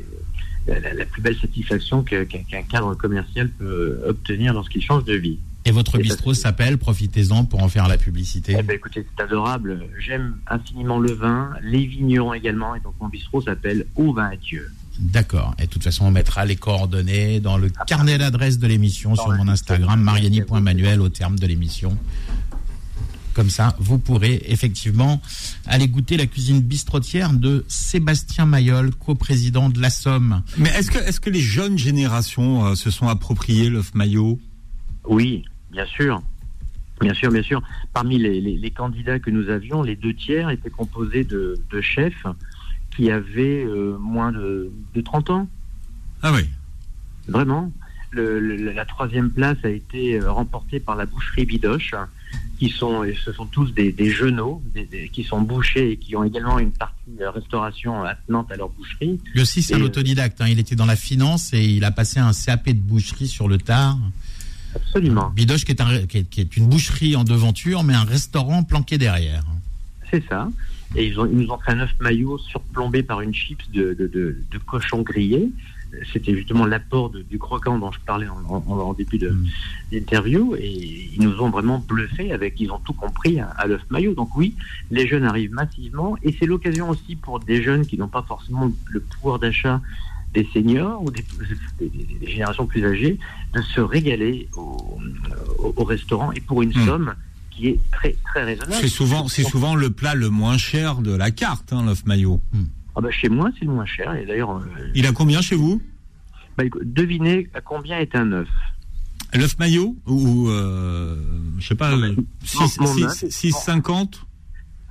la, la- la plus belle satisfaction qu'un cadre commercial peut obtenir lorsqu'il change de vie. Et votre Et bistrot s'appelle, profitez-en pour en faire la publicité. Eh ben, écoutez, c'est adorable. J'aime infiniment le vin, les vignerons également. Et donc, mon bistrot s'appelle Au vin à Dieu. D'accord. Et de toute façon, on mettra les coordonnées dans le carnet d'adresse de l'émission sur mon Instagram, mariani.manuel au terme de l'émission. Comme ça, vous pourrez effectivement aller goûter la cuisine bistrotière de Sébastien Mayol, coprésident de la Somme. Mais est-ce que, les jeunes générations euh, se sont appropriées l'œuf maillot? Oui, bien sûr. Bien sûr, bien sûr. Parmi les, les- les candidats que nous avions, les deux tiers étaient composés de, de chefs qui avaient euh, moins de, de 30 ans. Ah oui. Vraiment. Le- le- la troisième place a été euh, remportée par la boucherie Bidoche, qui sont, ce sont tous des, des genoux, des- des- qui sont bouchés et qui ont également une partie euh, restauration attenante à leur boucherie. Lui aussi, c'est un euh, autodidacte. hein. Il était dans la finance et il a passé un CAP de boucherie sur le tard. Absolument. Bidoche, qui est, un- qui est- qui est une boucherie en devanture, mais un restaurant planqué derrière. C'est ça. Et ils, ont, ils nous ont fait un œuf maillot surplombé par une chips de, de, de, de cochon grillé. C'était justement l'apport du croquant dont je parlais en, en- en début de- Mm. d'interview. Et ils nous ont vraiment bluffé avec, ils ont tout compris à, à l'œuf maillot. Donc oui, les jeunes arrivent massivement. Et c'est l'occasion aussi pour des jeunes qui n'ont pas forcément le pouvoir d'achat des seniors ou des, des- des- des générations plus âgées de se régaler au, au- au restaurant et pour une Mm. somme qui est très très raisonnable. C'est souvent, c'est souvent le plat le moins cher de la carte, hein, l'œuf maillot. Ah bah chez moi, c'est le moins cher. Et d'ailleurs, euh, Il a combien chez vous? Bah, devinez à combien est un œuf. L'œuf maillot ou euh, je sais pas, Non, mais- 6, mon œuf, 6,50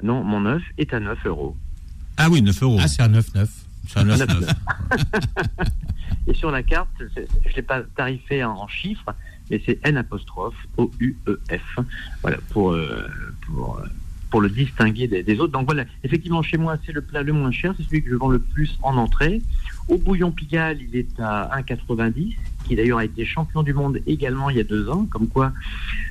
Non, mon œuf est à 9 euros. Ah oui, 9 euros. Ah, c'est un 9-9. C'est un œuf neuf. Et sur la carte, je ne l'ai pas tarifé en, en chiffres, mais c'est N apostrophe O-U-E-F. Voilà, pour, euh, pour, euh, pour le distinguer des, autres. Donc voilà, effectivement, chez moi, c'est le plat le moins cher, c'est celui que je vends le plus en entrée. Au bouillon Pigalle, il est à 1,90, qui d'ailleurs a été champion du monde également il y a deux ans, comme quoi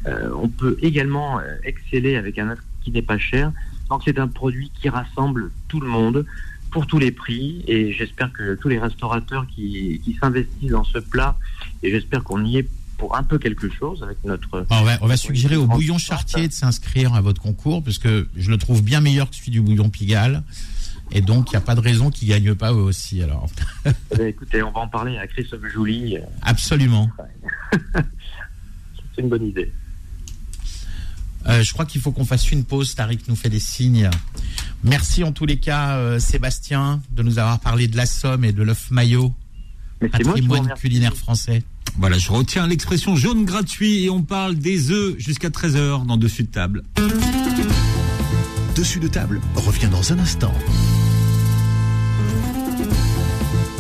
euh, on peut également euh, exceller avec un œuf qui n'est pas cher. Donc c'est un produit qui rassemble tout le monde pour tous les prix et j'espère que tous les restaurateurs qui s'investissent dans ce plat et j'espère qu'on y est pour un peu quelque chose avec notre On va, on va suggérer au bouillon chartier de s'inscrire à votre concours, parce que je le trouve bien meilleur que celui du bouillon Pigalle. Et donc, il n'y a pas de raison qu'il gagne pas eux aussi. Alors, Eh bien, écoutez on va en parler à Christophe Joly euh, absolument. c'est une bonne idée Euh, je crois qu'il faut qu'on fasse une pause. Tariq nous fait des signes. Merci en tous les cas, euh, Sébastien, de nous avoir parlé de la Somme et de l'œuf maillot, patrimoine culinaire français. Voilà, je retiens l'expression jaune gratuit et on parle des œufs jusqu'à 13h dans Dessus de table. Dessus de table revient dans un instant.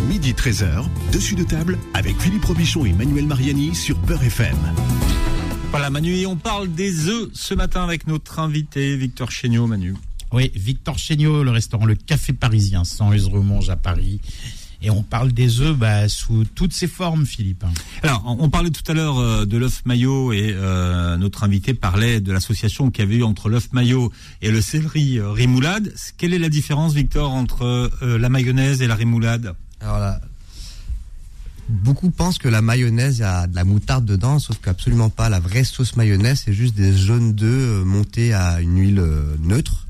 Midi 13h, dessus de table avec Philippe Robichon et Manuel Mariani sur Beurre FM. Voilà Manu, et on parle des œufs ce matin avec notre invité Victor Chéniaud, Manu. Oui, Victor Chéniaud, le restaurant Le Café Parisien, 100 rue Remonge à Paris. Et on parle des œufs bah, sous toutes ses formes, Philippe. Alors, on parlait tout à l'heure euh, de l'œuf maillot et euh, notre invité parlait de l'association qu'il y avait eu entre l'œuf maillot et le céleri euh, rémoulade. Quelle est la différence, Victor, entre euh, la mayonnaise et la rémoulade Alors là, beaucoup pensent que la mayonnaise, il y a de la moutarde dedans, sauf qu'absolument pas. La vraie sauce mayonnaise, c'est juste des jaunes d'œufs montés à une huile neutre,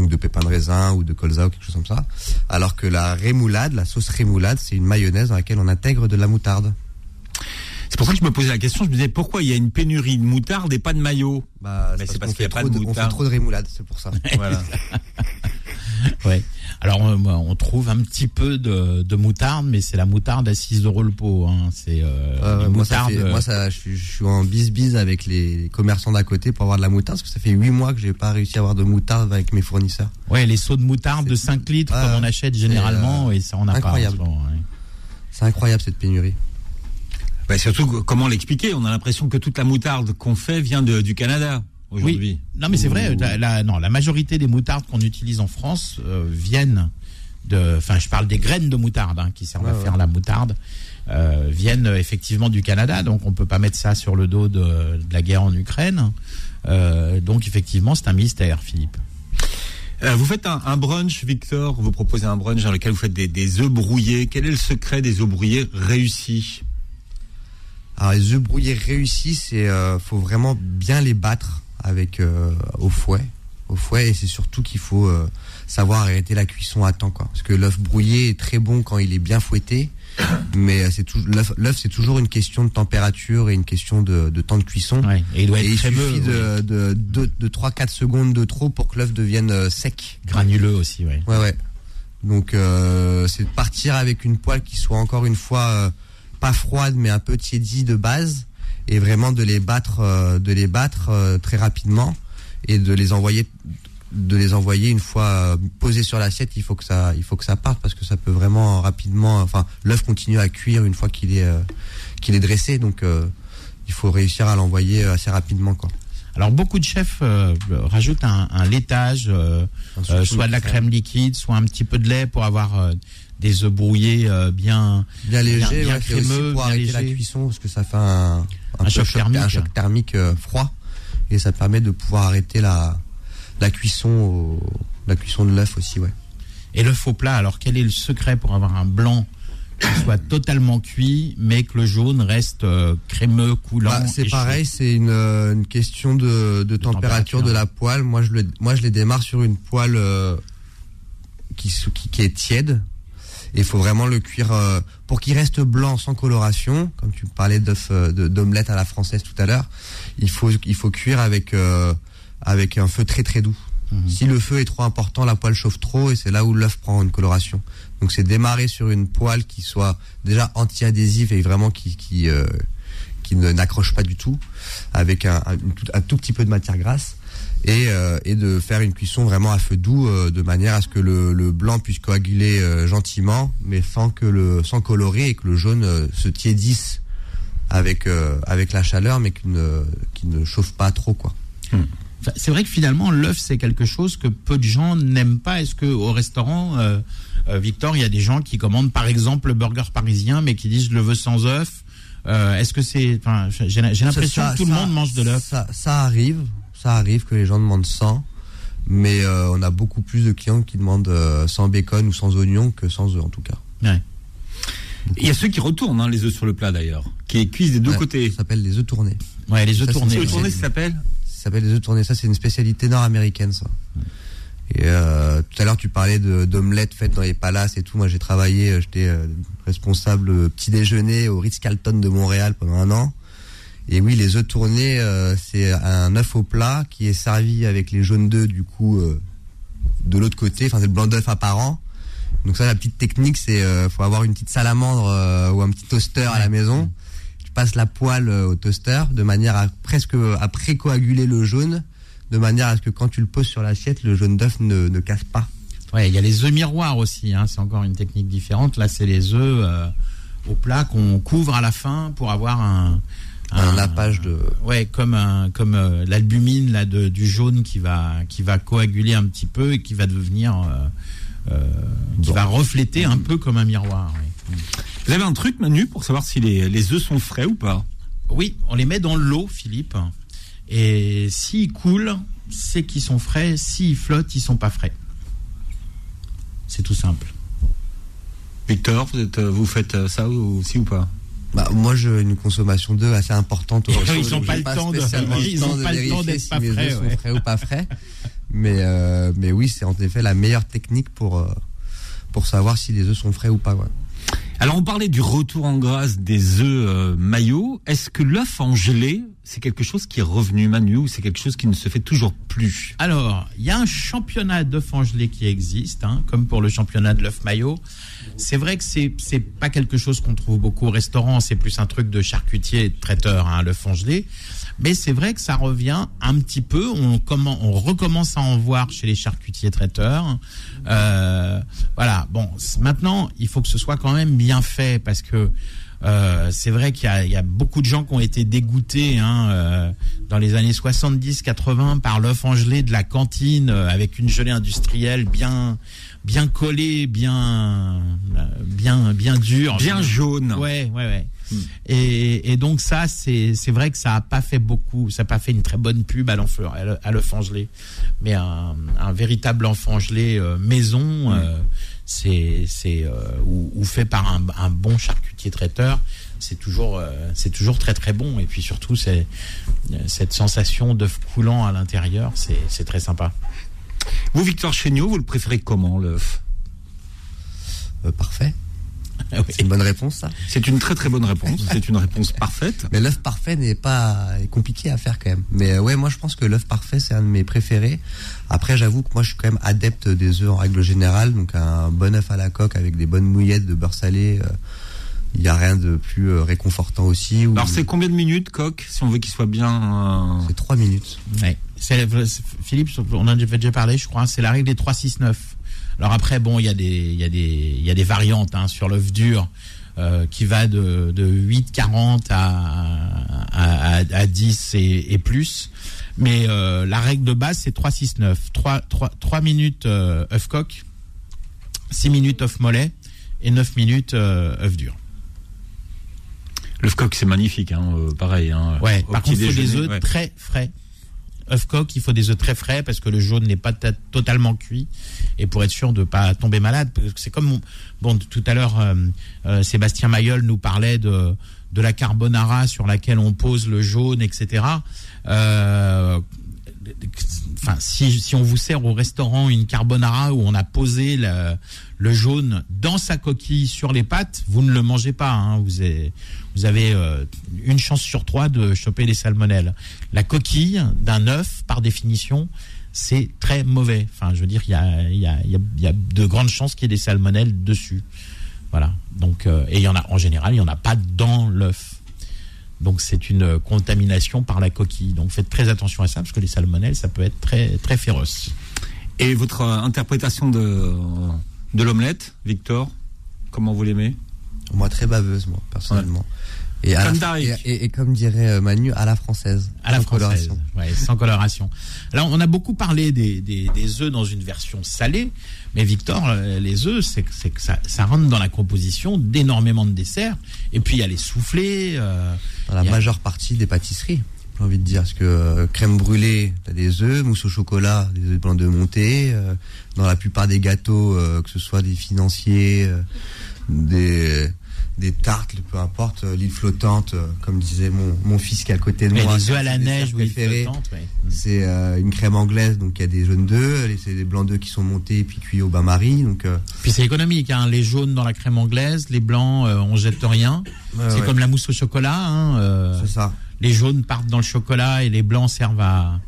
donc de pépins de raisin ou de colza ou quelque chose comme ça. Alors que la rémoulade, la sauce rémoulade, c'est une mayonnaise dans laquelle on intègre de la moutarde. C'est pour ça que je me posais la question. Je me disais pourquoi il y a une pénurie de moutarde et pas de maillot. Bah, c'est parce qu'il y a pas trop de on fait trop de rémoulade, c'est pour ça. Voilà. Ouais. Alors euh, on trouve un petit peu de, de moutarde, mais c'est la moutarde à 6 euros le pot. Hein. C'est euh, Euh, ça moutarde. fait- moi, ça, je, suis- je suis en bis-bis avec les commerçants d'à côté pour avoir de la moutarde, parce que ça fait 8 mois que j'ai pas réussi à avoir de moutarde avec mes fournisseurs. Ouais, les seaux de moutarde de C'est- 5 litres Ouais, comme on achète généralement, euh, et ça on n'a pas. en incroyable. ce ouais. C'est incroyable cette pénurie. Bah, surtout, comment l'expliquer? On a l'impression que toute la moutarde qu'on fait vient de- du Canada aujourd'hui. Oui. Non, mais c'est vrai. La, la- non, la majorité des moutardes qu'on utilise en France euh, viennent de. Enfin, je parle des graines de moutarde hein, qui servent à Ouais, faire ouais. la moutarde. euh, viennent effectivement du Canada, donc on peut pas mettre ça sur le dos de, de la guerre en Ukraine. Euh, donc effectivement, c'est un mystère, Philippe. Euh, vous faites un, un brunch, Victor. Vous proposez un brunch dans lequel vous faites des, des œufs brouillés. Quel est le secret des œufs brouillés réussis? Alors les œufs brouillés réussis, c'est euh, faut vraiment bien les battre avec euh, au fouet, au fouet, et c'est surtout qu'il faut euh, savoir arrêter la cuisson à temps, quoi. Parce que l'œuf brouillé est très bon quand il est bien fouetté, mais euh, c'est tout l'œuf, c'est toujours une question de température et une question de, de temps de cuisson. Ouais. Et il doit Et être il crémeux, suffit ouais. de, de, de, de 3-4 secondes de trop pour que l'œuf devienne sec. granuleux aussi, ouais. Ouais, ouais. Donc, euh, c'est de partir avec une poêle qui soit encore une fois euh, pas froide, mais un peu tiédie de base, et vraiment de les battre, euh, de les battre euh, très rapidement, et de les envoyer, de les envoyer une fois euh, posés sur l'assiette. Il faut que ça, il faut que ça parte parce que ça peut vraiment rapidement. Enfin, l'œuf continue à cuire une fois qu'il est, euh, qu'il est dressé, donc euh, il faut réussir à l'envoyer assez rapidement, quoi. Alors beaucoup de chefs euh, rajoutent un, un laitage, euh, euh, soit de la crème liquide, soit un petit peu de lait pour avoir euh, des œufs brouillés euh, bien. bien léger, bien- ouais, crémeux, pour bien arrêter la léger. cuisson parce que ça fait un, Un choc thermique. un choc thermique euh, froid et ça permet de pouvoir arrêter la la cuisson au- la cuisson de l'œuf aussi, ouais. Et le faux plat, alors quel est le secret pour avoir un blanc qui soit totalement cuit, mais que le jaune reste euh, crémeux, coulant Bah, c'est pareil, c'est une, euh, une question de, de température, température. de la poêle. Moi, je le, moi, je les démarre sur une poêle euh, qui, qui, qui est tiède. Et il faut vraiment le cuire euh, pour qu'il reste blanc sans coloration, comme tu parlais d'œuf euh, d'omelette à la française tout à l'heure. Il faut il faut cuire avec euh, avec un feu très très doux. Mhm. Si le feu est trop important, la poêle chauffe trop et c'est là où l'œuf prend une coloration. Donc c'est démarrer sur une poêle qui soit déjà anti-adhésive et vraiment qui qui euh, qui ne n'accroche pas du tout, avec un, un tout petit peu de matière grasse, et, euh, et de faire une cuisson vraiment à feu doux, euh, de manière à ce que le, le blanc puisse coaguler euh, gentiment, mais sans que le sans colorer et que le jaune euh, se tiédisse avec euh, avec la chaleur, mais qu'il ne qu'il ne chauffe pas trop quoi. Enfin, c'est vrai que finalement, l'œuf, c'est quelque chose que peu de gens n'aiment pas. Est-ce que au restaurant, euh, euh, Victor, il y a des gens qui commandent par exemple le burger parisien, mais qui disent je le veux sans œuf Euh, Est-ce que c'est, enfin, j'ai j'ai l'impression que tout le monde mange de l'œuf. Ça, ça arrive, ça arrive que les gens demandent sans, mais euh, on a beaucoup plus de clients qui demandent euh, sans bacon ou sans oignon que sans œufs en tout cas. Ouais. Il y a ceux qui retournent hein, les œufs sur le plat d'ailleurs, qui cuisent des deux Ouais, côtés. Ça s'appelle les œufs tournés. Ouais, les œufs Ça, tournés. Les œufs tournés, ça s'appelle Ça s'appelle les œufs tournés. Ça, c'est une spécialité nord-américaine, ça. Et euh, tout à l'heure, tu parlais d'omelettes faites dans les palaces et tout. Moi, j'ai travaillé, euh, j'étais responsable petit déjeuner au Ritz-Carlton de Montréal pendant un an. Et oui, les œufs tournés, euh, c'est un œuf au plat qui est servi avec les jaunes d'œufs du coup euh, de l'autre côté. Enfin, c'est le blanc d'œuf apparent. Donc ça, la petite technique, c'est euh, faut avoir une petite salamandre euh, ou un petit toaster à la maison. Tu passes la poêle au toaster de manière à presque à précoaguler le jaune, de manière à ce que quand tu le poses sur l'assiette, le jaune d'œuf ne, ne casse pas. Ouais, il y a les œufs miroirs aussi. Hein, c'est encore une technique différente. Là, c'est les œufs au plat qu'on couvre à la fin pour avoir un Un nappage de. Ouais, comme un, comme euh, l'albumine là de, du jaune qui va qui va coaguler un petit peu et qui va devenir euh, euh, qui Bon. va refléter un peu comme un miroir. Vous avez un truc, Manu, pour savoir si les, les œufs sont frais ou pas? Oui, on les met dans l'eau, Philippe. Et s'ils coulent, c'est qu'ils sont frais. S'ils flottent, ils sont pas frais. C'est tout simple. Victor, vous, êtes, vous faites ça aussi ou pas? Bah, moi, j'ai une consommation d'œufs assez importante. Ils ont donc pas j'ai le temps de- ils ont pas le temps vérifier d'être si pas mes frais, sont frais ou pas frais. Mais, euh, mais oui, c'est en effet la meilleure technique pour, euh, pour savoir si les œufs sont frais ou pas. Ouais. Alors on parlait du retour en grâce des œufs euh, maillots. Est-ce que l'œuf en gelée, c'est quelque chose qui est revenu, Manu, ou c'est quelque chose qui ne se fait toujours plus? Alors, il y a un championnat d'œuf en gelée qui existe, hein, comme pour le championnat de l'œuf maillot. C'est vrai que c'est c'est pas quelque chose qu'on trouve beaucoup au restaurant, c'est plus un truc de charcutier de traiteur, hein, l'œuf en gelée. Mais c'est vrai que ça revient un petit peu. On, on recommence à en voir chez les charcutiers traiteurs. Euh, voilà. Bon, maintenant, il faut que ce soit quand même bien fait parce que euh, c'est vrai qu'il y a, il y a beaucoup de gens qui ont été dégoûtés hein, euh, dans les années 70-80 par l'œuf en gelée de la cantine euh, avec une gelée industrielle bien bien collée, bien euh, bien bien dure, Bien jaune. Ouais, ouais, ouais. Et, et donc ça, c'est c'est vrai que ça a pas fait beaucoup, ça a pas fait une très bonne pub à l'enf- à l'œuf- gelée, mais un, un véritable enfant gelé euh, maison, euh, c'est euh, ou, fait par un, bon charcutier traiteur, c'est toujours euh, c'est toujours très très bon. Et puis surtout, c'est euh, cette sensation d'œuf coulant à l'intérieur, c'est très sympa. Vous, Victor Chéniaud, vous le préférez comment, l'œuf? Parfait. Ah oui. C'est une bonne réponse, ça. C'est une très très bonne réponse. C'est une réponse parfaite. Mais l'œuf parfait n'est pas est compliqué à faire quand même. Mais euh, ouais, moi je pense que l'œuf parfait c'est un de mes préférés. Après, j'avoue que moi je suis quand même adepte des œufs en règle générale, donc un bon œuf à la coque avec des bonnes mouillettes de beurre salé. euh, Il n'y a rien de plus euh, réconfortant aussi. ou- Alors, c'est combien de minutes, coq, si on veut qu'il soit bien. euh, c'est trois minutes. Ouais. Philippe, on en avait déjà parlé, je crois. C'est la règle des 3-6-9. Alors après, bon, il y a des, il y a des, il y a des variantes hein, sur l'œuf dur euh, qui va de, de 8,40 à, à, à, à 10 et, et plus. Mais euh, la règle de base, c'est 3-6-9. 3, 3, 3 minutes euh, œuf coq, 6 minutes œuf mollet et 9 minutes œuf dur. L'œuf coq, c'est magnifique, hein, pareil. Hein, Ouais, par contre, il faut des œufs ouais. très frais. Œuf coq, il faut des œufs très frais parce que le jaune n'est pas ta- totalement cuit et pour être sûr de pas tomber malade. Parce que C'est comme bon tout à l'heure, euh, euh, Sébastien Mayol nous parlait de de la carbonara sur laquelle on pose le jaune, etc. Euh, Enfin, si, si on vous sert au restaurant une carbonara où on a posé le, le jaune dans sa coquille sur les pâtes, vous ne le mangez pas. hein. Vous avez, vous avez euh, une chance sur trois de choper les salmonelles. La coquille d'un œuf, par définition, c'est très mauvais. Enfin, je veux dire, il y a, de grandes chances qu'il y ait des salmonelles dessus. Voilà. Donc, euh, et il y en a en général, il y en a pas dans l'œuf. Donc c'est une contamination par la coquille. Donc faites très attention à ça parce que les salmonelles, ça peut être très très féroce. Et votre euh, interprétation de l'omelette, Victor Comment vous l'aimez? Moi, très baveuse, moi, personnellement. Et, Comme la- et, et- et comme dirait euh, Manu, à la française. À la française, coloration. ouais, sans coloration. Alors, on a beaucoup parlé des, des, des œufs dans une version salée, mais Victor, euh, les œufs, c'est que, ça, ça rentre dans la composition d'énormément de desserts. Et puis, il y a les soufflés. euh, Dans la a- majeure partie des pâtisseries, j'ai envie de dire. Parce que euh, crème brûlée, t'as des œufs, mousse au chocolat, des œufs blancs de montée. euh, dans la plupart des gâteaux, euh, que ce soit des financiers, des, des tartes, peu importe, euh, l'île flottante, euh, comme disait mon, mon fils qui est à côté de mais moi. les œufs à la neige, oui, ouais. C'est euh, une crème anglaise, donc il y a des jaunes d'œufs, c'est des blancs d'œufs qui sont montés et puis cuits au bain-marie. Donc, euh, Puis c'est économique, hein. les jaunes dans la crème anglaise, les blancs, euh, on jette rien. c'est ouais, comme la mousse au chocolat. Hein, c'est ça. les jaunes partent dans le chocolat et les blancs servent à,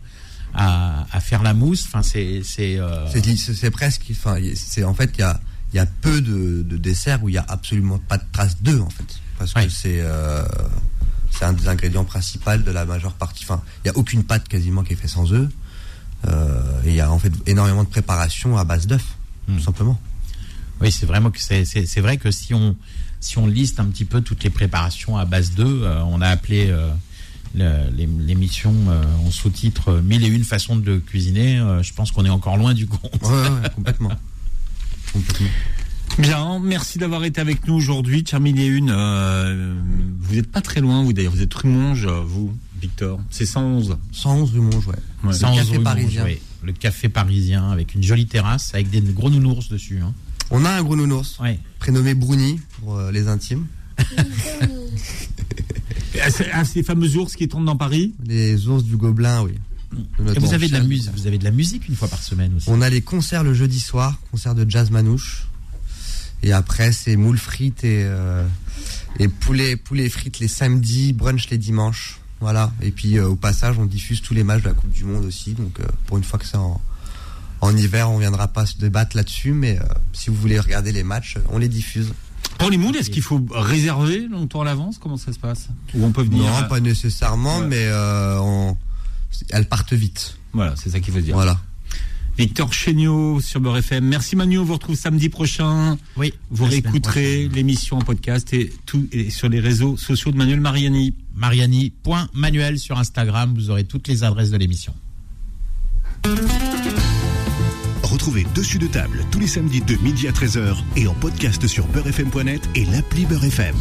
à, à faire la mousse. Enfin, c'est c'est presque, enfin, c'est en fait, il y a, il y a peu de, de desserts où il y a absolument pas de trace d'œufs en fait, parce que c'est euh, c'est un des ingrédients principaux de la majeure partie. Enfin, il y a aucune pâte quasiment qui est faite sans œufs. Euh, et il y a en fait énormément de préparation à base d'œufs, Hmm. tout simplement. oui, c'est vraiment que c'est vrai que si on si on liste un petit peu toutes les préparations à base d'œufs, euh, on a appelé l'émission euh, en sous-titre euh, mille et une façons de cuisiner. je pense qu'on est encore loin du compte. Ouais, ouais, ouais, complètement. complètement. Bien, merci d'avoir été avec nous aujourd'hui. Terminé une. euh, vous n'êtes pas très loin, vous d'ailleurs. Vous êtes Rumonge, vous, Victor. C'est 111. 111 rue Monge, ouais. Ouais. Sans Le café rue Monge, parisien. oui. Le café parisien avec une jolie terrasse avec des gros nounours dessus. Hein. On a un gros nounours Ouais. prénommé Bruni pour euh, les intimes. C'est ah, ces fameux ours qui tournent dans Paris? Les ours du Gobelin, oui. Et vous avez de la musique, vous avez de la musique une fois par semaine aussi. On a les concerts le jeudi soir, concert de jazz manouche. Et après, c'est moules frites et, euh, et poulet, poulet frites les samedis, brunch les dimanches. Voilà. Et puis euh, au passage, on diffuse tous les matchs de la Coupe du Monde aussi. Donc euh, pour une fois que c'est en, en hiver, on viendra pas se débattre là-dessus. Mais euh, si vous voulez regarder les matchs, on les diffuse. Pour les moules, est-ce qu'il faut réserver longtemps à l'avance? Comment ça se passe? Ou on peut venir Non, pas nécessairement, Ouais. mais euh, on- elles partent vite. Voilà, c'est ça qu'il faut dire. Voilà. Victor Chéniaud sur Beurre FM. Merci Manu, on vous retrouve samedi prochain. Oui. Vous réécouterez l'émission en podcast et tout et sur les réseaux sociaux de Manuel Mariani. Mariani.manuel sur Instagram. Vous aurez toutes les adresses de l'émission. Retrouvez Dessus de table tous les samedis de midi à 13h et en podcast sur beurrefm.net et l'appli Beurre FM.